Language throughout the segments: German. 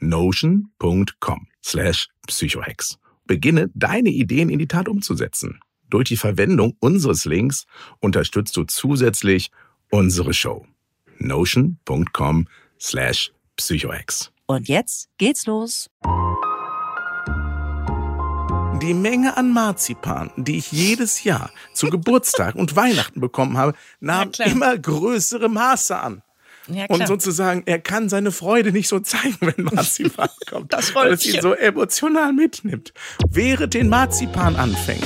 notion.com slash psychohex. Beginne deine Ideen in die Tat umzusetzen. Durch die Verwendung unseres Links unterstützt du zusätzlich unsere Show. notion.com slash psychohex. Und jetzt geht's los. Die Menge an Marzipan, die ich jedes Jahr zu Geburtstag und Weihnachten bekommen habe, nahm immer größere Maße an. Ja, und sozusagen, er kann seine Freude nicht so zeigen, wenn Marzipan kommt. Das weil es ihn so emotional mitnimmt. Während den Marzipan anfängt.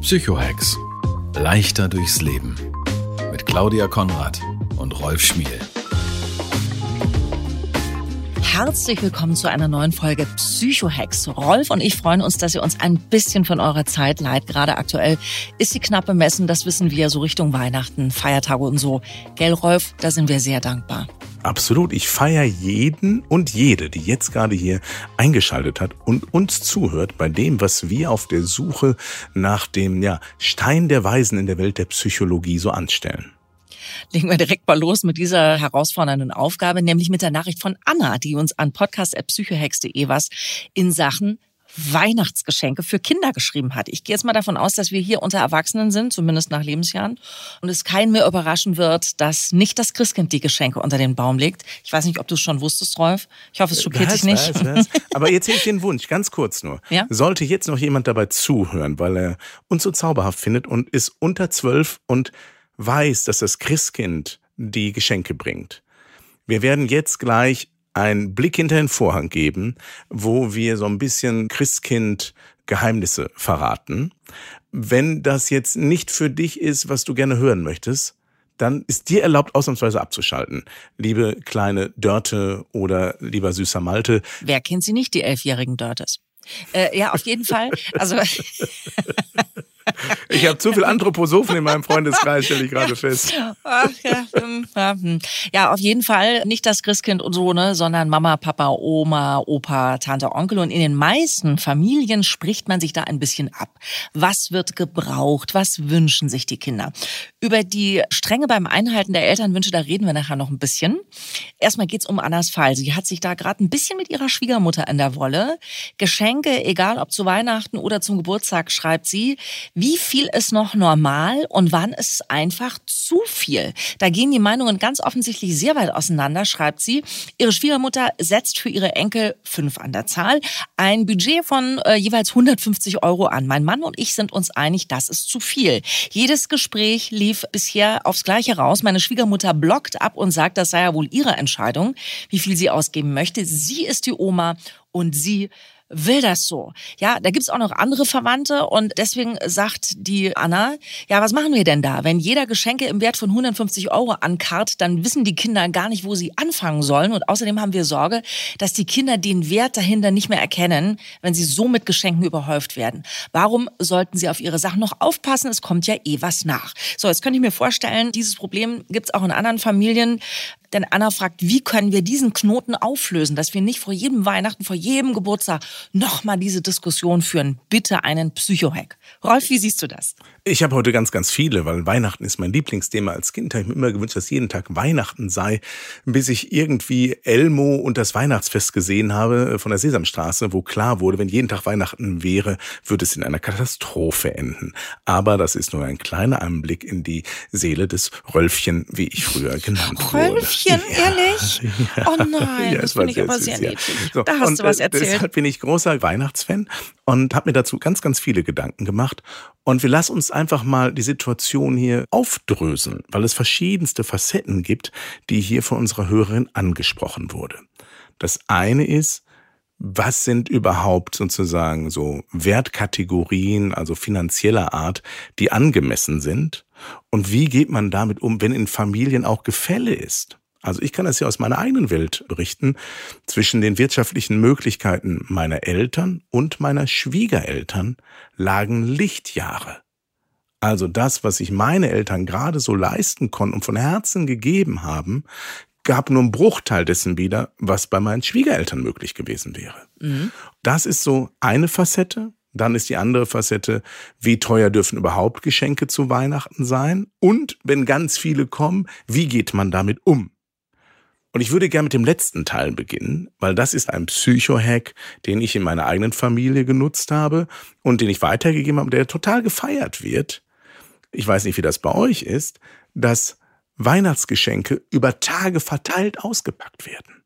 Psychohex. Leichter durchs Leben. Mit Claudia Konrad und Rolf Schmiel. Herzlich willkommen zu einer neuen Folge Psychohex. Rolf und ich freuen uns, dass ihr uns ein bisschen von eurer Zeit leiht. Gerade aktuell ist sie knapp bemessen, das wissen wir, so Richtung Weihnachten, Feiertage und so. Gell, Rolf, da sind wir sehr dankbar. Absolut. Ich feiere jeden und jede, die jetzt gerade hier eingeschaltet hat und uns zuhört bei dem, was wir auf der Suche nach dem ja, Stein der Weisen in der Welt der Psychologie so anstellen legen wir direkt mal los mit dieser herausfordernden Aufgabe, nämlich mit der Nachricht von Anna, die uns an podcast.psychohex.de was in Sachen Weihnachtsgeschenke für Kinder geschrieben hat. Ich gehe jetzt mal davon aus, dass wir hier unter Erwachsenen sind, zumindest nach Lebensjahren. Und es keinen mehr überraschen wird, dass nicht das Christkind die Geschenke unter den Baum legt. Ich weiß nicht, ob du es schon wusstest, Rolf. Ich hoffe, es schockiert dich nicht. Was, was. Aber jetzt hätte ich den Wunsch, ganz kurz nur. Ja? Sollte jetzt noch jemand dabei zuhören, weil er uns so zauberhaft findet und ist unter zwölf und weiß, dass das Christkind die Geschenke bringt. Wir werden jetzt gleich einen Blick hinter den Vorhang geben, wo wir so ein bisschen Christkind Geheimnisse verraten. Wenn das jetzt nicht für dich ist, was du gerne hören möchtest, dann ist dir erlaubt, ausnahmsweise abzuschalten. Liebe kleine Dörte oder lieber süßer Malte. Wer kennt sie nicht, die elfjährigen Dörtes? Äh, ja, auf jeden Fall. Also Ich habe zu viel Anthroposophen in meinem Freundeskreis, stelle ich gerade fest. Ach, ja, hm, ja, hm. ja, auf jeden Fall nicht das Christkind und so, ne, sondern Mama, Papa, Oma, Opa, Tante, Onkel. Und in den meisten Familien spricht man sich da ein bisschen ab. Was wird gebraucht? Was wünschen sich die Kinder? Über die Strenge beim Einhalten der Elternwünsche, da reden wir nachher noch ein bisschen. Erstmal geht's um Annas Fall. Sie hat sich da gerade ein bisschen mit ihrer Schwiegermutter an der Wolle. Geschenke, egal ob zu Weihnachten oder zum Geburtstag, schreibt sie. Wie viel ist noch normal und wann ist es einfach zu viel? Da gehen die Meinungen ganz offensichtlich sehr weit auseinander, schreibt sie. Ihre Schwiegermutter setzt für ihre Enkel fünf an der Zahl ein Budget von äh, jeweils 150 Euro an. Mein Mann und ich sind uns einig, das ist zu viel. Jedes Gespräch lief bisher aufs Gleiche raus. Meine Schwiegermutter blockt ab und sagt, das sei ja wohl ihre Entscheidung, wie viel sie ausgeben möchte. Sie ist die Oma und sie will das so. Ja, da gibt's auch noch andere Verwandte und deswegen sagt die Anna, ja, was machen wir denn da? Wenn jeder Geschenke im Wert von 150 Euro ankarrt, dann wissen die Kinder gar nicht, wo sie anfangen sollen und außerdem haben wir Sorge, dass die Kinder den Wert dahinter nicht mehr erkennen, wenn sie so mit Geschenken überhäuft werden. Warum sollten sie auf ihre Sachen noch aufpassen? Es kommt ja eh was nach. So, jetzt könnte ich mir vorstellen, dieses Problem gibt's auch in anderen Familien. Denn Anna fragt, wie können wir diesen Knoten auflösen, dass wir nicht vor jedem Weihnachten, vor jedem Geburtstag nochmal diese Diskussion führen. Bitte einen Psychohack. Rolf, wie siehst du das? Ich habe heute ganz, ganz viele, weil Weihnachten ist mein Lieblingsthema als Kind. Ich habe mir immer gewünscht, dass jeden Tag Weihnachten sei, bis ich irgendwie Elmo und das Weihnachtsfest gesehen habe von der Sesamstraße, wo klar wurde, wenn jeden Tag Weihnachten wäre, würde es in einer Katastrophe enden. Aber das ist nur ein kleiner Einblick in die Seele des Rölfchen, wie ich früher genannt wurde. Rölfchen, ja, ehrlich? Ja. Oh nein, ja, das finde ich aber sehr niedlich. So, da hast du was äh, erzählt. Deshalb bin ich großer Weihnachtsfan und habe mir dazu ganz, ganz viele Gedanken gemacht. Und wir lassen uns einfach mal die Situation hier aufdröseln, weil es verschiedenste Facetten gibt, die hier von unserer Hörerin angesprochen wurde. Das eine ist, was sind überhaupt sozusagen so Wertkategorien, also finanzieller Art, die angemessen sind? Und wie geht man damit um, wenn in Familien auch Gefälle ist? Also ich kann das ja aus meiner eigenen Welt berichten, zwischen den wirtschaftlichen Möglichkeiten meiner Eltern und meiner Schwiegereltern lagen Lichtjahre. Also das, was sich meine Eltern gerade so leisten konnten und von Herzen gegeben haben, gab nur einen Bruchteil dessen wieder, was bei meinen Schwiegereltern möglich gewesen wäre. Mhm. Das ist so eine Facette. Dann ist die andere Facette, wie teuer dürfen überhaupt Geschenke zu Weihnachten sein? Und wenn ganz viele kommen, wie geht man damit um? Und ich würde gerne mit dem letzten Teil beginnen, weil das ist ein Psycho-Hack, den ich in meiner eigenen Familie genutzt habe und den ich weitergegeben habe, der total gefeiert wird. Ich weiß nicht, wie das bei euch ist, dass Weihnachtsgeschenke über Tage verteilt ausgepackt werden.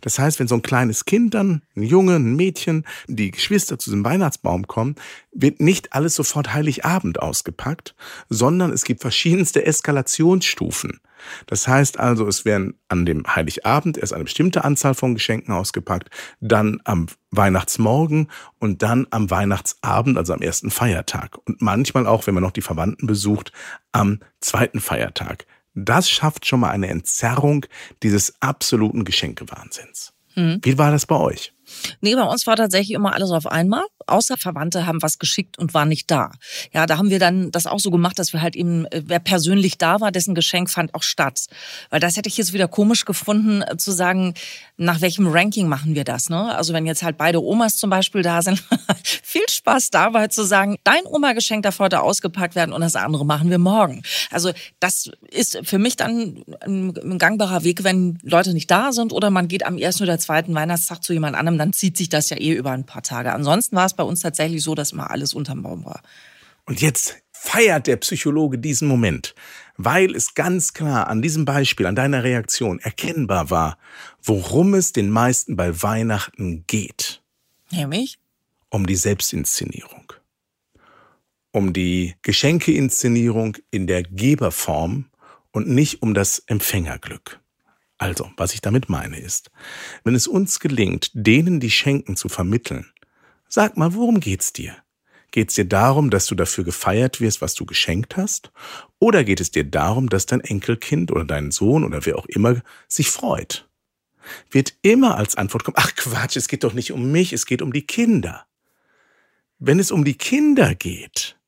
Das heißt, wenn so ein kleines Kind dann, ein Junge, ein Mädchen, die Geschwister zu diesem Weihnachtsbaum kommen, wird nicht alles sofort Heiligabend ausgepackt, sondern es gibt verschiedenste Eskalationsstufen. Das heißt also, es werden an dem Heiligabend erst eine bestimmte Anzahl von Geschenken ausgepackt, dann am Weihnachtsmorgen und dann am Weihnachtsabend, also am ersten Feiertag. Und manchmal auch, wenn man noch die Verwandten besucht, am zweiten Feiertag. Das schafft schon mal eine Entzerrung dieses absoluten Geschenkewahnsinns. Mhm. Wie war das bei euch? Nee, bei uns war tatsächlich immer alles auf einmal außer Verwandte haben was geschickt und waren nicht da. Ja, da haben wir dann das auch so gemacht, dass wir halt eben, äh, wer persönlich da war, dessen Geschenk fand auch statt. Weil das hätte ich jetzt wieder komisch gefunden, äh, zu sagen, nach welchem Ranking machen wir das, ne? Also wenn jetzt halt beide Omas zum Beispiel da sind, viel Spaß dabei zu sagen, dein Oma-Geschenk darf heute ausgepackt werden und das andere machen wir morgen. Also das ist für mich dann ein gangbarer Weg, wenn Leute nicht da sind oder man geht am ersten oder zweiten Weihnachtstag zu jemand anderem, dann zieht sich das ja eh über ein paar Tage. Ansonsten war es bei uns tatsächlich so, dass immer alles unterm Baum war. Und jetzt feiert der Psychologe diesen Moment, weil es ganz klar an diesem Beispiel, an deiner Reaktion erkennbar war, worum es den meisten bei Weihnachten geht. Nämlich? Um die Selbstinszenierung. Um die Geschenkeinszenierung in der Geberform und nicht um das Empfängerglück. Also, was ich damit meine ist, wenn es uns gelingt, denen die Schenken zu vermitteln, Sag mal, worum geht's dir? Geht's dir darum, dass du dafür gefeiert wirst, was du geschenkt hast? Oder geht es dir darum, dass dein Enkelkind oder dein Sohn oder wer auch immer sich freut? Wird immer als Antwort kommen, ach Quatsch, es geht doch nicht um mich, es geht um die Kinder. Wenn es um die Kinder geht,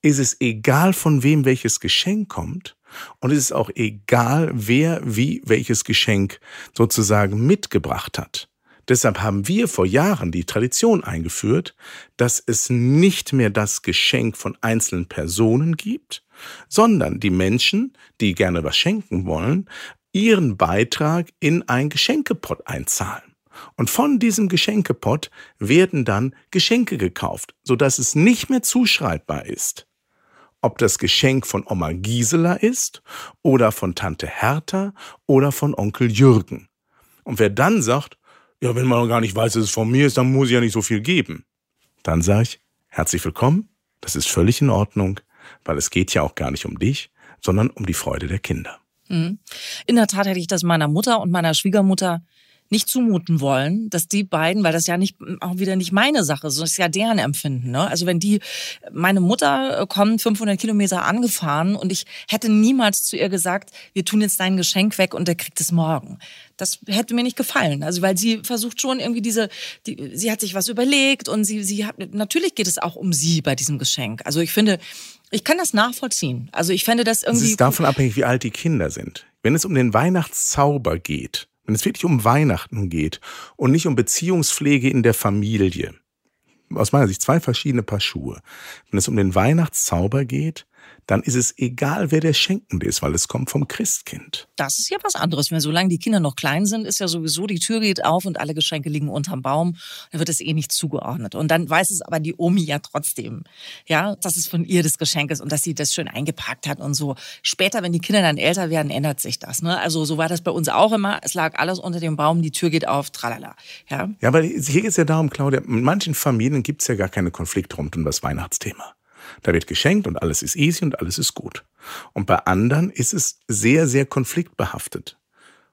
ist es egal, von wem welches Geschenk kommt, und es ist auch egal, wer wie welches Geschenk sozusagen mitgebracht hat. Deshalb haben wir vor Jahren die Tradition eingeführt, dass es nicht mehr das Geschenk von einzelnen Personen gibt, sondern die Menschen, die gerne was schenken wollen, ihren Beitrag in ein Geschenkepot einzahlen. Und von diesem Geschenkepot werden dann Geschenke gekauft, sodass es nicht mehr zuschreibbar ist, ob das Geschenk von Oma Gisela ist oder von Tante Hertha oder von Onkel Jürgen. Und wer dann sagt, ja, wenn man noch gar nicht weiß, dass es von mir ist, dann muss ich ja nicht so viel geben. Dann sage ich, herzlich willkommen, das ist völlig in Ordnung, weil es geht ja auch gar nicht um dich, sondern um die Freude der Kinder. Mhm. In der Tat hätte ich das meiner Mutter und meiner Schwiegermutter nicht zumuten wollen, dass die beiden, weil das ja nicht auch wieder nicht meine Sache, sondern es ist ja deren Empfinden. Ne? Also wenn die, meine Mutter äh, kommt 500 Kilometer angefahren und ich hätte niemals zu ihr gesagt, wir tun jetzt dein Geschenk weg und der kriegt es morgen. Das hätte mir nicht gefallen. Also weil sie versucht schon irgendwie diese, die, sie hat sich was überlegt und sie, sie hat, natürlich geht es auch um sie bei diesem Geschenk. Also ich finde, ich kann das nachvollziehen. Also ich fände das irgendwie. Es ist davon abhängig, wie alt die Kinder sind. Wenn es um den Weihnachtszauber geht, wenn es wirklich um Weihnachten geht und nicht um Beziehungspflege in der Familie, aus meiner Sicht zwei verschiedene Paar Schuhe. Wenn es um den Weihnachtszauber geht, dann ist es egal, wer der Schenkende ist, weil es kommt vom Christkind. Das ist ja was anderes. Wenn solange die Kinder noch klein sind, ist ja sowieso die Tür geht auf und alle Geschenke liegen unterm Baum. Dann wird es eh nicht zugeordnet. Und dann weiß es aber die Omi ja trotzdem, ja, dass es von ihr das Geschenk ist und dass sie das schön eingepackt hat und so. Später, wenn die Kinder dann älter werden, ändert sich das. Ne? Also so war das bei uns auch immer. Es lag alles unter dem Baum, die Tür geht auf, tralala. Ja, ja aber hier geht es ja darum, Claudia, in manchen Familien gibt es ja gar keine Konflikte rund um das Weihnachtsthema. Da wird geschenkt und alles ist easy und alles ist gut. Und bei anderen ist es sehr, sehr konfliktbehaftet.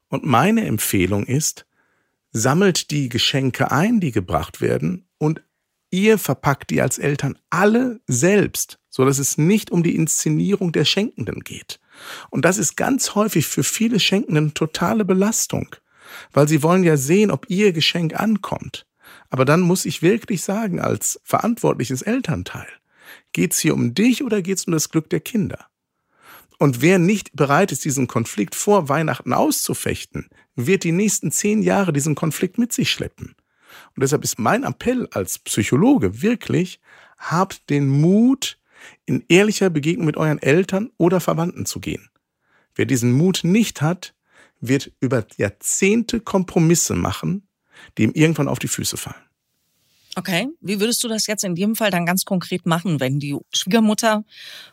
Und meine Empfehlung ist, sammelt die Geschenke ein, die gebracht werden, und ihr verpackt die als Eltern alle selbst, so dass es nicht um die Inszenierung der Schenkenden geht. Und das ist ganz häufig für viele Schenkenden totale Belastung, weil sie wollen ja sehen, ob ihr Geschenk ankommt. Aber dann muss ich wirklich sagen, als verantwortliches Elternteil, Geht es hier um dich oder geht es um das Glück der Kinder? Und wer nicht bereit ist, diesen Konflikt vor Weihnachten auszufechten, wird die nächsten zehn Jahre diesen Konflikt mit sich schleppen. Und deshalb ist mein Appell als Psychologe wirklich, habt den Mut, in ehrlicher Begegnung mit euren Eltern oder Verwandten zu gehen. Wer diesen Mut nicht hat, wird über Jahrzehnte Kompromisse machen, die ihm irgendwann auf die Füße fallen. Okay, wie würdest du das jetzt in dem Fall dann ganz konkret machen, wenn die Schwiegermutter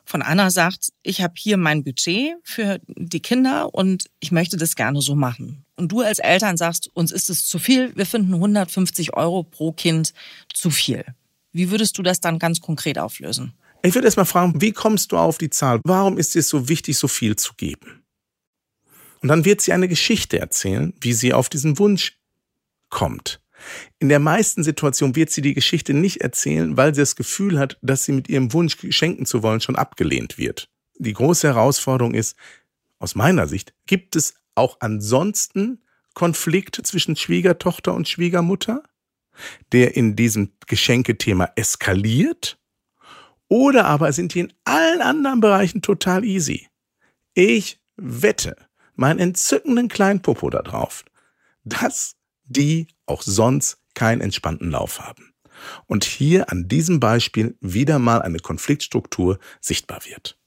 von Anna sagt, ich habe hier mein Budget für die Kinder und ich möchte das gerne so machen. Und du als Eltern sagst, uns ist es zu viel, wir finden 150 Euro pro Kind zu viel. Wie würdest du das dann ganz konkret auflösen? Ich würde erst mal fragen, wie kommst du auf die Zahl? Warum ist es so wichtig, so viel zu geben? Und dann wird sie eine Geschichte erzählen, wie sie auf diesen Wunsch kommt. In der meisten Situation wird sie die Geschichte nicht erzählen, weil sie das Gefühl hat, dass sie mit ihrem Wunsch schenken zu wollen schon abgelehnt wird. Die große Herausforderung ist, aus meiner Sicht, gibt es auch ansonsten Konflikte zwischen Schwiegertochter und Schwiegermutter, der in diesem Geschenkethema eskaliert? Oder aber sind die in allen anderen Bereichen total easy? Ich wette meinen entzückenden kleinen Popo da drauf, dass die auch sonst keinen entspannten Lauf haben. Und hier an diesem Beispiel wieder mal eine Konfliktstruktur sichtbar wird.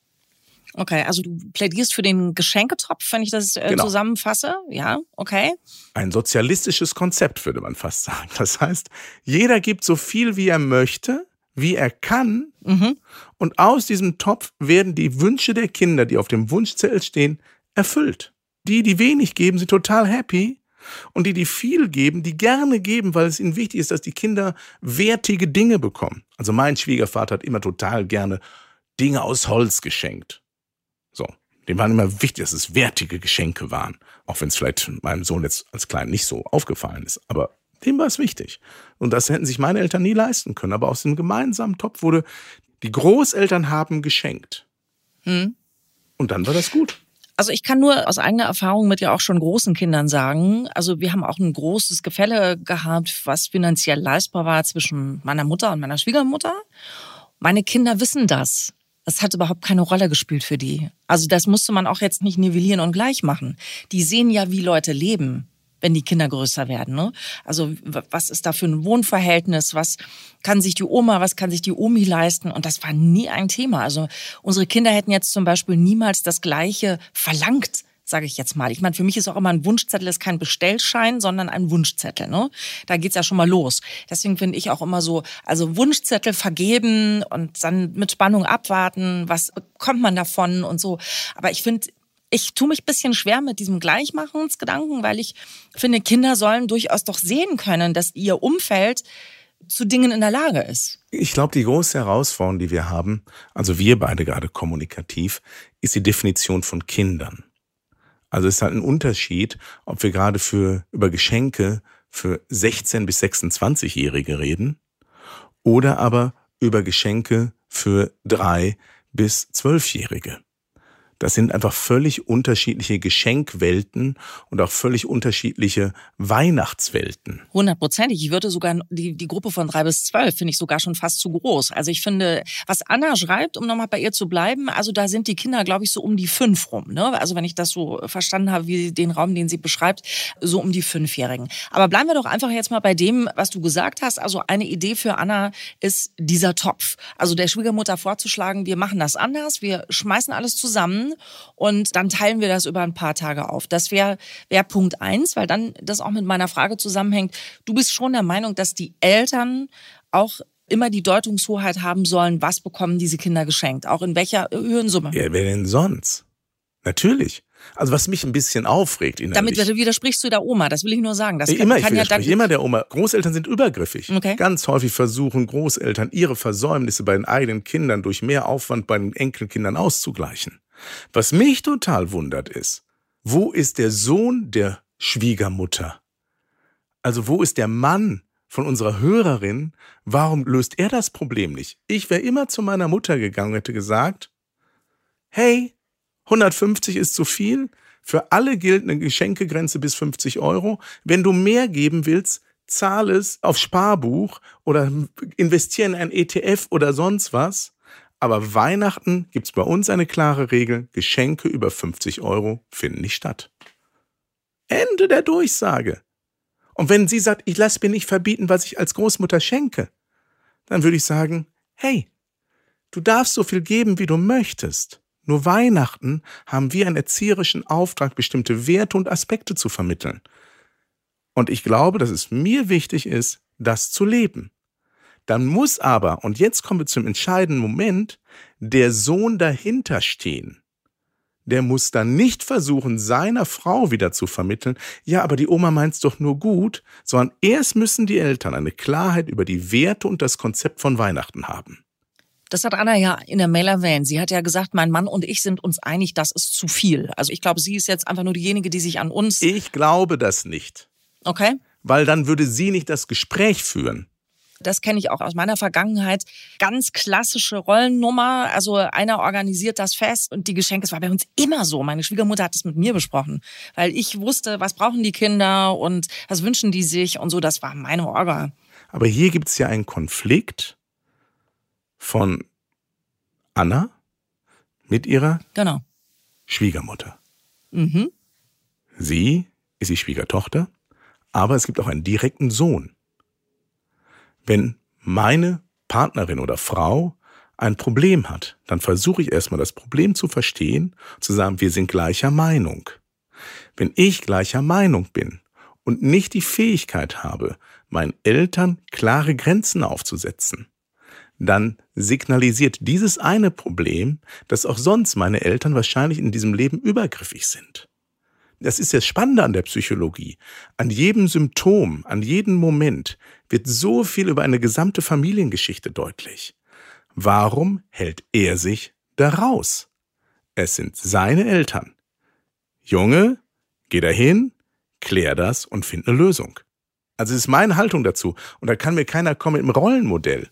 Okay, also du plädierst für den Geschenketopf, wenn ich das äh, genau. zusammenfasse. Ja, okay. Ein sozialistisches Konzept, würde man fast sagen. Das heißt, jeder gibt so viel, wie er möchte, wie er kann. Mhm. Und aus diesem Topf werden die Wünsche der Kinder, die auf dem Wunschzettel stehen, erfüllt. Die, die wenig geben, sind total happy. Und die, die viel geben, die gerne geben, weil es ihnen wichtig ist, dass die Kinder wertige Dinge bekommen. Also mein Schwiegervater hat immer total gerne Dinge aus Holz geschenkt. So. Dem waren immer wichtig, dass es wertige Geschenke waren. Auch wenn es vielleicht meinem Sohn jetzt als Klein nicht so aufgefallen ist. Aber dem war es wichtig. Und das hätten sich meine Eltern nie leisten können. Aber aus dem gemeinsamen Topf wurde, die Großeltern haben geschenkt. Hm. Und dann war das gut. Also ich kann nur aus eigener Erfahrung mit ja auch schon großen Kindern sagen, also wir haben auch ein großes Gefälle gehabt, was finanziell leistbar war zwischen meiner Mutter und meiner Schwiegermutter. Meine Kinder wissen das. Das hat überhaupt keine Rolle gespielt für die. Also das musste man auch jetzt nicht nivellieren und gleich machen. Die sehen ja, wie Leute leben wenn die Kinder größer werden. Ne? Also was ist da für ein Wohnverhältnis? Was kann sich die Oma, was kann sich die Omi leisten? Und das war nie ein Thema. Also unsere Kinder hätten jetzt zum Beispiel niemals das Gleiche verlangt sage ich jetzt mal. Ich meine, für mich ist auch immer ein Wunschzettel ist kein Bestellschein, sondern ein Wunschzettel. Ne? Da geht's ja schon mal los. Deswegen finde ich auch immer so, also Wunschzettel vergeben und dann mit Spannung abwarten, was kommt man davon und so. Aber ich finde, ich tue mich bisschen schwer mit diesem Gleichmachungsgedanken, weil ich finde, Kinder sollen durchaus doch sehen können, dass ihr Umfeld zu Dingen in der Lage ist. Ich glaube, die große Herausforderung, die wir haben, also wir beide gerade kommunikativ, ist die Definition von Kindern. Also es ist halt ein Unterschied, ob wir gerade für, über Geschenke für 16 bis 26-Jährige reden oder aber über Geschenke für drei bis zwölfjährige. Das sind einfach völlig unterschiedliche Geschenkwelten und auch völlig unterschiedliche Weihnachtswelten. Hundertprozentig. Ich würde sogar die, die Gruppe von drei bis zwölf finde ich sogar schon fast zu groß. Also ich finde, was Anna schreibt, um nochmal bei ihr zu bleiben, also da sind die Kinder, glaube ich, so um die fünf rum. Ne? Also wenn ich das so verstanden habe, wie den Raum, den sie beschreibt, so um die Fünfjährigen. Aber bleiben wir doch einfach jetzt mal bei dem, was du gesagt hast. Also eine Idee für Anna ist dieser Topf. Also der Schwiegermutter vorzuschlagen, wir machen das anders, wir schmeißen alles zusammen und dann teilen wir das über ein paar Tage auf. Das wäre wär Punkt eins, weil dann das auch mit meiner Frage zusammenhängt. Du bist schon der Meinung, dass die Eltern auch immer die Deutungshoheit haben sollen, was bekommen diese Kinder geschenkt, auch in welcher Höhensumme. Ja, wer denn sonst? Natürlich. Also was mich ein bisschen aufregt innerlich. Damit widersprichst du der Oma, das will ich nur sagen. Das kann, immer, ich kann ja dann immer der Oma. Großeltern sind übergriffig. Okay. Ganz häufig versuchen Großeltern ihre Versäumnisse bei den eigenen Kindern durch mehr Aufwand bei den Enkelkindern auszugleichen. Was mich total wundert ist, wo ist der Sohn der Schwiegermutter? Also wo ist der Mann von unserer Hörerin? Warum löst er das Problem nicht? Ich wäre immer zu meiner Mutter gegangen hätte gesagt, hey, 150 ist zu viel, für alle gilt eine Geschenkegrenze bis 50 Euro. Wenn du mehr geben willst, zahl es auf Sparbuch oder investiere in ein ETF oder sonst was. Aber Weihnachten gibt's bei uns eine klare Regel, Geschenke über 50 Euro finden nicht statt. Ende der Durchsage. Und wenn sie sagt, ich lasse mir nicht verbieten, was ich als Großmutter schenke, dann würde ich sagen, hey, du darfst so viel geben, wie du möchtest. Nur Weihnachten haben wir einen erzieherischen Auftrag, bestimmte Werte und Aspekte zu vermitteln. Und ich glaube, dass es mir wichtig ist, das zu leben. Dann muss aber, und jetzt kommen wir zum entscheidenden Moment, der Sohn dahinter stehen. Der muss dann nicht versuchen, seiner Frau wieder zu vermitteln, ja, aber die Oma meint's doch nur gut, sondern erst müssen die Eltern eine Klarheit über die Werte und das Konzept von Weihnachten haben. Das hat Anna ja in der Mail erwähnt. Sie hat ja gesagt, mein Mann und ich sind uns einig, das ist zu viel. Also ich glaube, sie ist jetzt einfach nur diejenige, die sich an uns. Ich glaube das nicht. Okay. Weil dann würde sie nicht das Gespräch führen das kenne ich auch aus meiner Vergangenheit, ganz klassische Rollennummer. Also einer organisiert das Fest und die Geschenke, es war bei uns immer so. Meine Schwiegermutter hat es mit mir besprochen, weil ich wusste, was brauchen die Kinder und was wünschen die sich und so. Das war meine Orga. Aber hier gibt es ja einen Konflikt von Anna mit ihrer genau. Schwiegermutter. Mhm. Sie ist die Schwiegertochter, aber es gibt auch einen direkten Sohn. Wenn meine Partnerin oder Frau ein Problem hat, dann versuche ich erstmal das Problem zu verstehen, zu sagen, wir sind gleicher Meinung. Wenn ich gleicher Meinung bin und nicht die Fähigkeit habe, meinen Eltern klare Grenzen aufzusetzen, dann signalisiert dieses eine Problem, dass auch sonst meine Eltern wahrscheinlich in diesem Leben übergriffig sind. Das ist das Spannende an der Psychologie. An jedem Symptom, an jedem Moment wird so viel über eine gesamte Familiengeschichte deutlich. Warum hält er sich da raus? Es sind seine Eltern. Junge, geh dahin, klär das und find eine Lösung. Also es ist meine Haltung dazu. Und da kann mir keiner kommen einem Rollenmodell.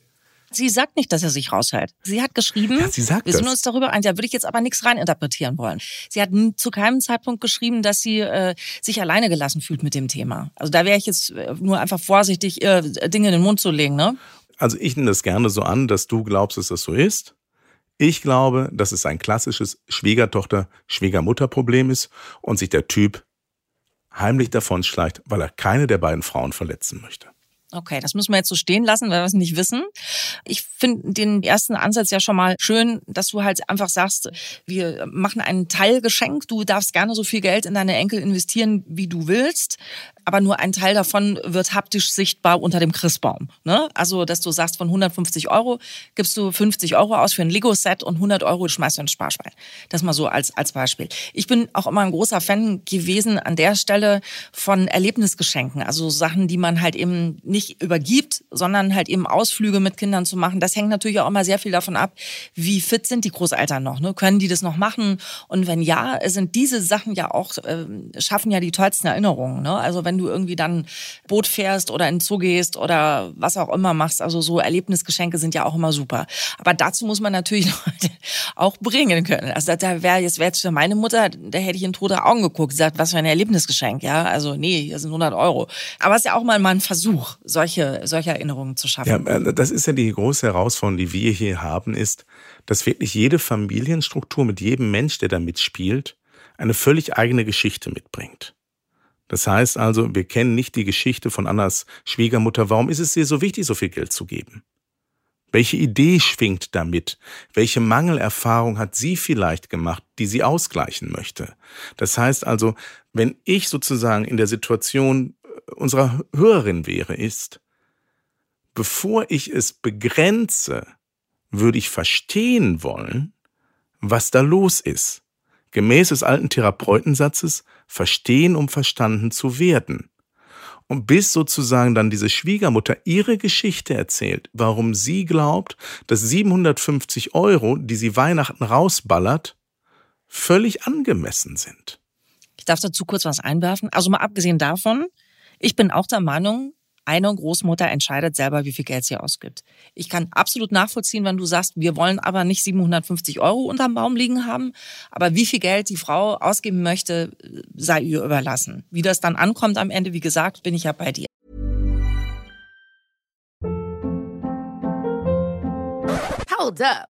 Sie sagt nicht, dass er sich raushält. Sie hat geschrieben, ja, sie sagt wir sind das. uns darüber einig, da würde ich jetzt aber nichts reininterpretieren wollen. Sie hat zu keinem Zeitpunkt geschrieben, dass sie äh, sich alleine gelassen fühlt mit dem Thema. Also da wäre ich jetzt äh, nur einfach vorsichtig, äh, Dinge in den Mund zu legen. Ne? Also ich nehme das gerne so an, dass du glaubst, dass das so ist. Ich glaube, dass es ein klassisches Schwiegertochter-Schwiegermutter-Problem ist und sich der Typ heimlich davonschleicht, weil er keine der beiden Frauen verletzen möchte. Okay, das müssen wir jetzt so stehen lassen, weil wir es nicht wissen. Ich finde den ersten Ansatz ja schon mal schön, dass du halt einfach sagst, wir machen ein Teilgeschenk. Du darfst gerne so viel Geld in deine Enkel investieren, wie du willst aber nur ein Teil davon wird haptisch sichtbar unter dem Christbaum. Ne? Also, dass du sagst, von 150 Euro gibst du 50 Euro aus für ein Lego-Set und 100 Euro schmeißt du ins Sparschwein. Das mal so als, als Beispiel. Ich bin auch immer ein großer Fan gewesen an der Stelle von Erlebnisgeschenken. Also Sachen, die man halt eben nicht nicht übergibt, sondern halt eben Ausflüge mit Kindern zu machen. Das hängt natürlich auch immer sehr viel davon ab, wie fit sind die Großeltern noch. Ne? Können die das noch machen? Und wenn ja, sind diese Sachen ja auch, äh, schaffen ja die tollsten Erinnerungen. Ne? Also wenn du irgendwie dann Boot fährst oder in den Zoo gehst oder was auch immer machst, also so Erlebnisgeschenke sind ja auch immer super. Aber dazu muss man natürlich auch bringen können. Also da wäre jetzt, jetzt für meine Mutter, da hätte ich in tote Augen geguckt, gesagt, was für ein Erlebnisgeschenk, ja. Also nee, hier sind 100 Euro. Aber es ist ja auch mal ein Versuch, solche, solche Erinnerungen zu schaffen. Ja, äh, das ist ja die große Herausforderung, die wir hier haben, ist, dass wirklich jede Familienstruktur mit jedem Mensch, der da mitspielt, eine völlig eigene Geschichte mitbringt. Das heißt also, wir kennen nicht die Geschichte von Annas Schwiegermutter. Warum ist es ihr so wichtig, so viel Geld zu geben? Welche Idee schwingt damit? Welche Mangelerfahrung hat sie vielleicht gemacht, die sie ausgleichen möchte? Das heißt also, wenn ich sozusagen in der Situation unserer Hörerin wäre, ist, bevor ich es begrenze, würde ich verstehen wollen, was da los ist. Gemäß des alten Therapeutensatzes, verstehen, um verstanden zu werden. Und bis sozusagen dann diese Schwiegermutter ihre Geschichte erzählt, warum sie glaubt, dass 750 Euro, die sie Weihnachten rausballert, völlig angemessen sind. Ich darf dazu kurz was einwerfen. Also mal abgesehen davon, ich bin auch der Meinung, eine Großmutter entscheidet selber, wie viel Geld sie ausgibt. Ich kann absolut nachvollziehen, wenn du sagst, wir wollen aber nicht 750 Euro unterm Baum liegen haben, aber wie viel Geld die Frau ausgeben möchte, sei ihr überlassen. Wie das dann ankommt am Ende, wie gesagt, bin ich ja bei dir. Hold up.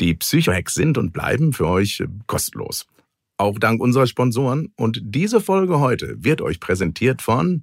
Die Psychohacks sind und bleiben für euch kostenlos. Auch dank unserer Sponsoren. Und diese Folge heute wird euch präsentiert von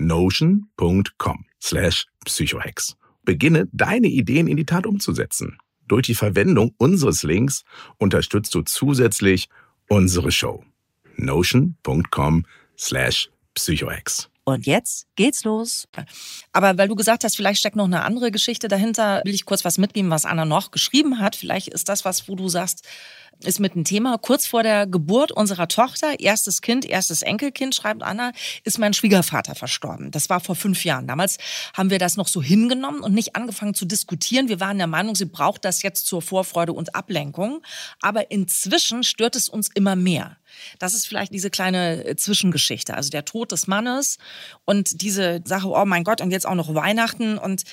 notion.com slash psychohex. Beginne deine Ideen in die Tat umzusetzen. Durch die Verwendung unseres Links unterstützt du zusätzlich unsere Show. notion.com slash psychohex. Und jetzt geht's los. Aber weil du gesagt hast, vielleicht steckt noch eine andere Geschichte dahinter, will ich kurz was mitgeben, was Anna noch geschrieben hat. Vielleicht ist das was, wo du sagst, ist mit einem Thema. Kurz vor der Geburt unserer Tochter, erstes Kind, erstes Enkelkind, schreibt Anna, ist mein Schwiegervater verstorben. Das war vor fünf Jahren. Damals haben wir das noch so hingenommen und nicht angefangen zu diskutieren. Wir waren der Meinung, sie braucht das jetzt zur Vorfreude und Ablenkung. Aber inzwischen stört es uns immer mehr. Das ist vielleicht diese kleine äh, Zwischengeschichte, also der Tod des Mannes und diese Sache, oh mein Gott, und jetzt auch noch Weihnachten und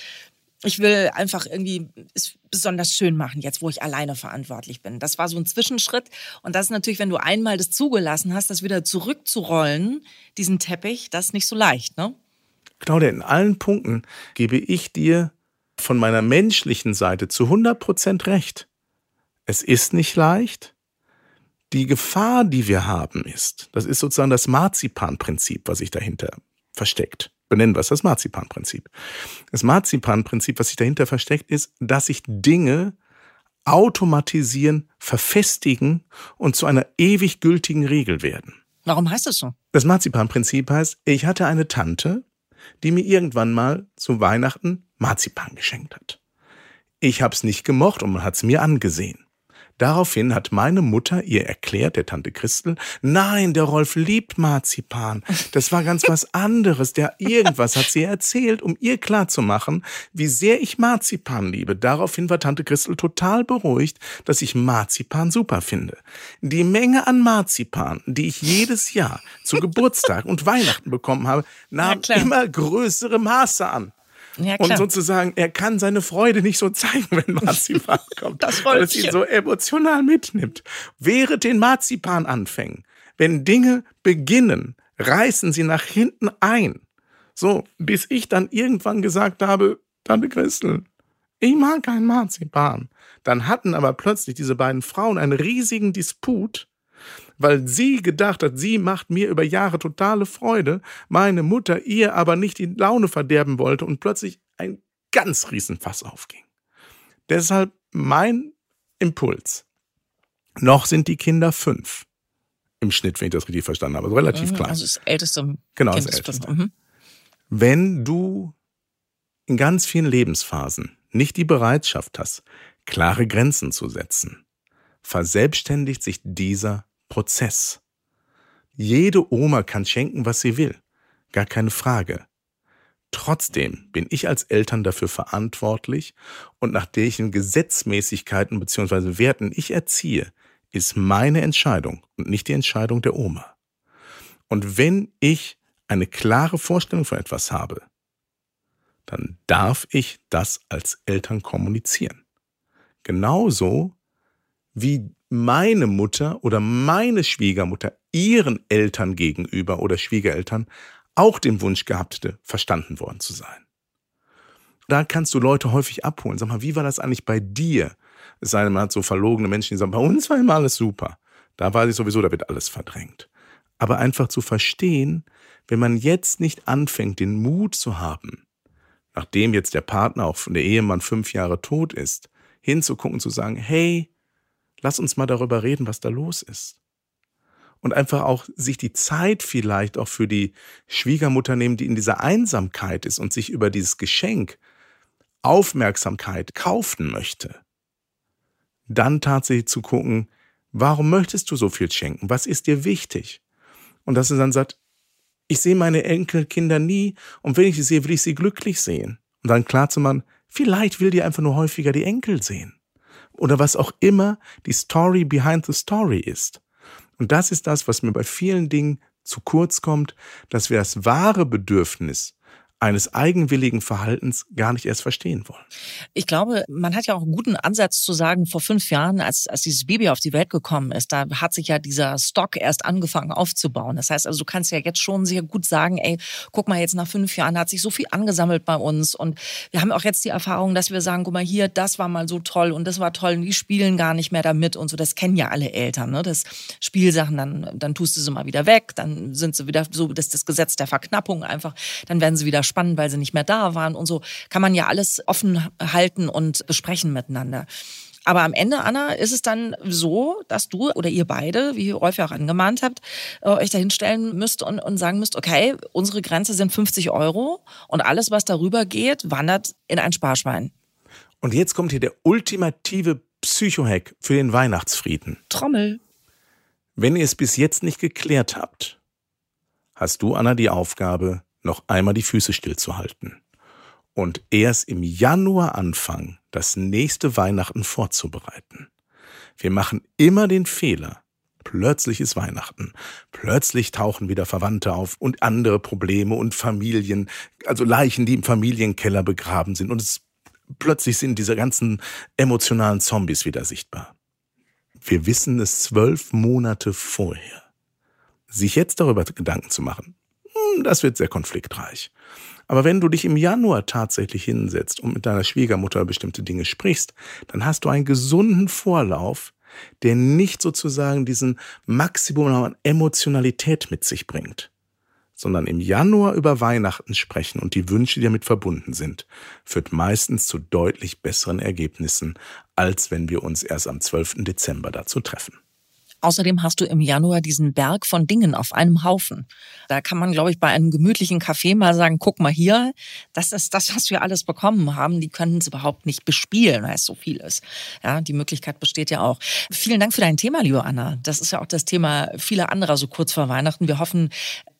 ich will einfach irgendwie es besonders schön machen, jetzt wo ich alleine verantwortlich bin. Das war so ein Zwischenschritt. Und das ist natürlich, wenn du einmal das zugelassen hast, das wieder zurückzurollen, diesen Teppich, das ist nicht so leicht, ne? Claudia, in allen Punkten gebe ich dir von meiner menschlichen Seite zu 100 Prozent recht. Es ist nicht leicht. Die Gefahr, die wir haben, ist, das ist sozusagen das Marzipanprinzip, was sich dahinter versteckt benennen wir es, das Marzipanprinzip. Das Marzipanprinzip, was sich dahinter versteckt, ist, dass sich Dinge automatisieren, verfestigen und zu einer ewig gültigen Regel werden. Warum heißt das so? Das Marzipanprinzip heißt, ich hatte eine Tante, die mir irgendwann mal zu Weihnachten Marzipan geschenkt hat. Ich habe es nicht gemocht und man hat es mir angesehen. Daraufhin hat meine Mutter ihr erklärt, der Tante Christel, nein, der Rolf liebt Marzipan. Das war ganz was anderes. Der irgendwas hat sie erzählt, um ihr klarzumachen, wie sehr ich Marzipan liebe. Daraufhin war Tante Christel total beruhigt, dass ich Marzipan super finde. Die Menge an Marzipan, die ich jedes Jahr zu Geburtstag und Weihnachten bekommen habe, nahm immer größere Maße an. Ja, und sozusagen, er kann seine Freude nicht so zeigen, wenn Marzipan kommt. das weil es ihn so emotional mitnimmt. Während den Marzipananfängen, wenn Dinge beginnen, reißen sie nach hinten ein. So, bis ich dann irgendwann gesagt habe, Tante Christel, ich mag kein Marzipan. Dann hatten aber plötzlich diese beiden Frauen einen riesigen Disput, weil sie gedacht hat, sie macht mir über Jahre totale Freude, meine Mutter ihr aber nicht die Laune verderben wollte und plötzlich ein ganz Riesenfass aufging. Deshalb mein Impuls. Noch sind die Kinder fünf. Im Schnitt, wenn ich das richtig verstanden habe. Also relativ mhm, klein. Also das älteste genau, kind das älteste. Mhm. Wenn du in ganz vielen Lebensphasen nicht die Bereitschaft hast, klare Grenzen zu setzen, verselbstständigt sich dieser Prozess. Jede Oma kann schenken, was sie will. Gar keine Frage. Trotzdem bin ich als Eltern dafür verantwortlich und nach welchen Gesetzmäßigkeiten bzw. Werten ich erziehe, ist meine Entscheidung und nicht die Entscheidung der Oma. Und wenn ich eine klare Vorstellung von etwas habe, dann darf ich das als Eltern kommunizieren. Genauso wie meine Mutter oder meine Schwiegermutter ihren Eltern gegenüber oder Schwiegereltern auch den Wunsch gehabt hätte, verstanden worden zu sein. Da kannst du Leute häufig abholen. Sag mal, wie war das eigentlich bei dir? Es sei denn, man hat so verlogene Menschen, die sagen, bei uns war immer alles super. Da weiß ich sowieso, da wird alles verdrängt. Aber einfach zu verstehen, wenn man jetzt nicht anfängt, den Mut zu haben, nachdem jetzt der Partner, auch von der Ehemann fünf Jahre tot ist, hinzugucken, zu sagen, hey, lass uns mal darüber reden, was da los ist. Und einfach auch sich die Zeit vielleicht auch für die Schwiegermutter nehmen, die in dieser Einsamkeit ist und sich über dieses Geschenk Aufmerksamkeit kaufen möchte. Dann tatsächlich zu gucken, warum möchtest du so viel schenken? Was ist dir wichtig? Und dass er dann sagt, ich sehe meine Enkelkinder nie und wenn ich sie sehe, will ich sie glücklich sehen. Und dann klar zu machen, vielleicht will die einfach nur häufiger die Enkel sehen oder was auch immer die Story behind the Story ist. Und das ist das, was mir bei vielen Dingen zu kurz kommt, dass wir das wahre Bedürfnis eines eigenwilligen Verhaltens gar nicht erst verstehen wollen. Ich glaube, man hat ja auch einen guten Ansatz zu sagen, vor fünf Jahren, als, als dieses Baby auf die Welt gekommen ist, da hat sich ja dieser Stock erst angefangen aufzubauen. Das heißt also, du kannst ja jetzt schon sehr gut sagen, ey, guck mal, jetzt nach fünf Jahren hat sich so viel angesammelt bei uns und wir haben auch jetzt die Erfahrung, dass wir sagen, guck mal hier, das war mal so toll und das war toll und die spielen gar nicht mehr damit und so. Das kennen ja alle Eltern, ne? Das Spielsachen, dann, dann tust du sie mal wieder weg, dann sind sie wieder so, das ist das Gesetz der Verknappung einfach, dann werden sie wieder spannend, weil sie nicht mehr da waren und so. Kann man ja alles offen halten und besprechen miteinander. Aber am Ende, Anna, ist es dann so, dass du oder ihr beide, wie Rolf ja auch angemahnt habt, äh, euch da hinstellen müsst und, und sagen müsst, okay, unsere Grenze sind 50 Euro und alles, was darüber geht, wandert in ein Sparschwein. Und jetzt kommt hier der ultimative Psychohack für den Weihnachtsfrieden. Trommel. Wenn ihr es bis jetzt nicht geklärt habt, hast du, Anna, die Aufgabe, noch einmal die Füße stillzuhalten und erst im Januar anfangen, das nächste Weihnachten vorzubereiten. Wir machen immer den Fehler. Plötzlich ist Weihnachten. Plötzlich tauchen wieder Verwandte auf und andere Probleme und Familien, also Leichen, die im Familienkeller begraben sind. Und es, plötzlich sind diese ganzen emotionalen Zombies wieder sichtbar. Wir wissen es zwölf Monate vorher. Sich jetzt darüber Gedanken zu machen, das wird sehr konfliktreich. Aber wenn du dich im Januar tatsächlich hinsetzt und mit deiner Schwiegermutter bestimmte Dinge sprichst, dann hast du einen gesunden Vorlauf, der nicht sozusagen diesen Maximum an Emotionalität mit sich bringt, sondern im Januar über Weihnachten sprechen und die Wünsche, die damit verbunden sind, führt meistens zu deutlich besseren Ergebnissen, als wenn wir uns erst am 12. Dezember dazu treffen. Außerdem hast du im Januar diesen Berg von Dingen auf einem Haufen. Da kann man, glaube ich, bei einem gemütlichen Café mal sagen, guck mal hier, das ist das, was wir alles bekommen haben. Die können es überhaupt nicht bespielen, weil es so viel ist. Ja, die Möglichkeit besteht ja auch. Vielen Dank für dein Thema, liebe Anna. Das ist ja auch das Thema vieler anderer so kurz vor Weihnachten. Wir hoffen,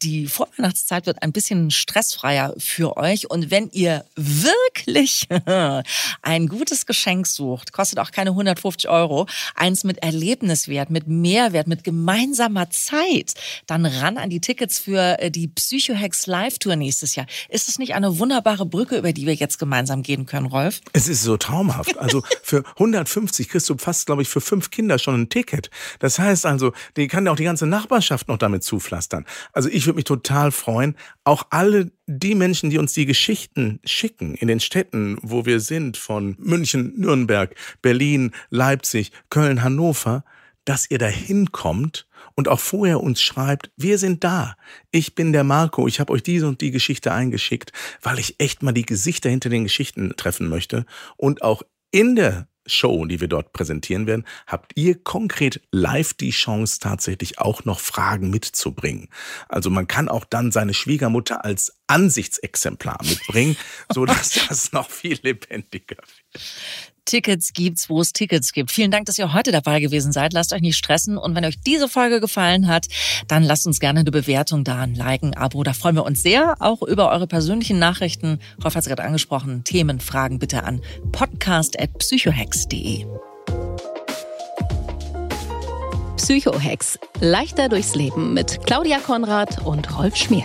die Vorweihnachtszeit wird ein bisschen stressfreier für euch. Und wenn ihr wirklich ein gutes Geschenk sucht, kostet auch keine 150 Euro, eins mit Erlebniswert, mit Mehrwert, mit gemeinsamer Zeit, dann ran an die Tickets für äh, die Psychohex Live Tour nächstes Jahr. Ist es nicht eine wunderbare Brücke, über die wir jetzt gemeinsam gehen können, Rolf? Es ist so traumhaft. Also für 150 kriegst du fast, glaube ich, für fünf Kinder schon ein Ticket. Das heißt also, die kann auch die ganze Nachbarschaft noch damit zupflastern. Also ich würde mich total freuen. Auch alle die Menschen, die uns die Geschichten schicken in den Städten, wo wir sind, von München, Nürnberg, Berlin, Leipzig, Köln, Hannover, dass ihr da hinkommt und auch vorher uns schreibt, wir sind da. Ich bin der Marco, ich habe euch diese und die Geschichte eingeschickt, weil ich echt mal die Gesichter hinter den Geschichten treffen möchte und auch in der Show, die wir dort präsentieren werden, habt ihr konkret live die Chance, tatsächlich auch noch Fragen mitzubringen. Also man kann auch dann seine Schwiegermutter als Ansichtsexemplar mitbringen, so dass das noch viel lebendiger wird. Tickets gibt's, wo es Tickets gibt. Vielen Dank, dass ihr heute dabei gewesen seid. Lasst euch nicht stressen. Und wenn euch diese Folge gefallen hat, dann lasst uns gerne eine Bewertung da, ein Like, ein Abo. Da freuen wir uns sehr. Auch über eure persönlichen Nachrichten. Rolf hat es gerade angesprochen. Themen, Fragen bitte an podcast.psychohex.de. Psychohex. Leichter durchs Leben mit Claudia Konrad und Rolf Schmiel.